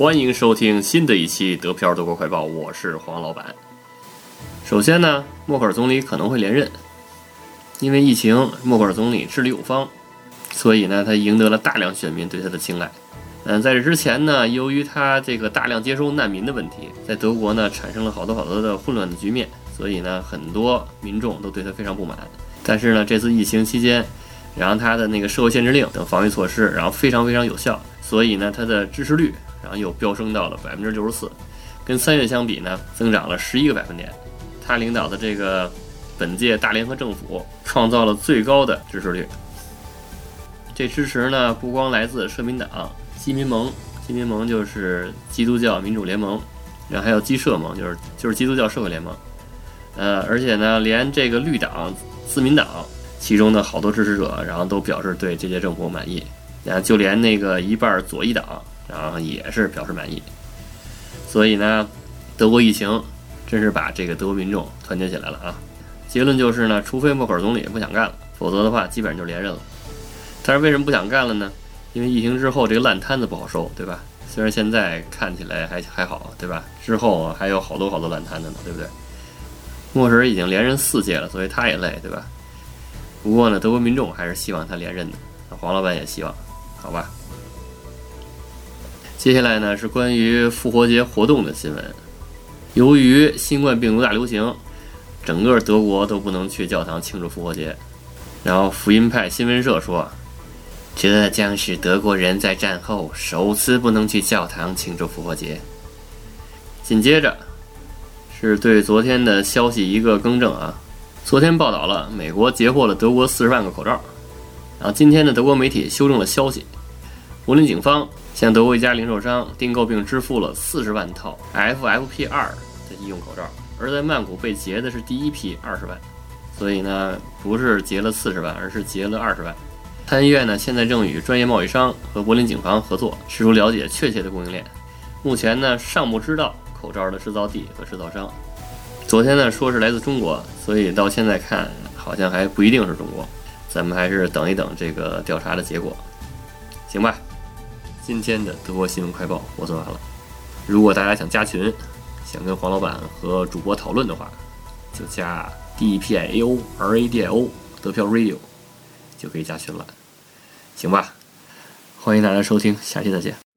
欢迎收听新的一期德漂德国快报，我是黄老板。首先呢，默克尔总理可能会连任，因为疫情，默克尔总理治理有方，所以呢，他赢得了大量选民对他的青睐。嗯，在这之前呢，由于他这个大量接收难民的问题，在德国呢产生了好多好多的混乱的局面，所以呢，很多民众都对他非常不满。但是呢，这次疫情期间，然后他的那个社会限制令等防御措施，然后非常非常有效，所以呢，他的支持率。然后又飙升到了百分之六十四，跟三月相比呢，增长了十一个百分点。他领导的这个本届大联合政府创造了最高的支持率。这支持呢，不光来自社民党、基民盟，基民盟就是基督教民主联盟，然后还有基社盟，就是就是基督教社会联盟。呃，而且呢，连这个绿党、自民党其中的好多支持者，然后都表示对这届政府满意。然后就连那个一半左翼党。然后也是表示满意，所以呢，德国疫情真是把这个德国民众团结起来了啊！结论就是呢，除非默克尔总理不想干了，否则的话基本上就连任了。但是为什么不想干了呢？因为疫情之后这个烂摊子不好收，对吧？虽然现在看起来还还好，对吧？之后还有好多好多烂摊子呢，对不对？默克尔已经连任四届了，所以他也累，对吧？不过呢，德国民众还是希望他连任的，黄老板也希望，好吧？接下来呢是关于复活节活动的新闻。由于新冠病毒大流行，整个德国都不能去教堂庆祝复活节。然后福音派新闻社说，这将是德国人在战后首次不能去教堂庆祝复活节。紧接着是对昨天的消息一个更正啊，昨天报道了美国截获了德国四十万个口罩，然后今天的德国媒体修正了消息，柏林警方。向德国一家零售商订购并支付了四十万套 FFP2 的医用口罩，而在曼谷被劫的是第一批二十万，所以呢，不是劫了四十万，而是劫了二十万。参议院呢，现在正与专业贸易商和柏林警方合作，试图了解确切的供应链。目前呢，尚不知道口罩的制造地和制造商。昨天呢，说是来自中国，所以到现在看，好像还不一定是中国。咱们还是等一等这个调查的结果，行吧？今天的德国新闻快报播送完了。如果大家想加群，想跟黄老板和主播讨论的话，就加 D P I A O R A D I O 德票 Radio 就可以加群了，行吧？欢迎大家收听，下期再见。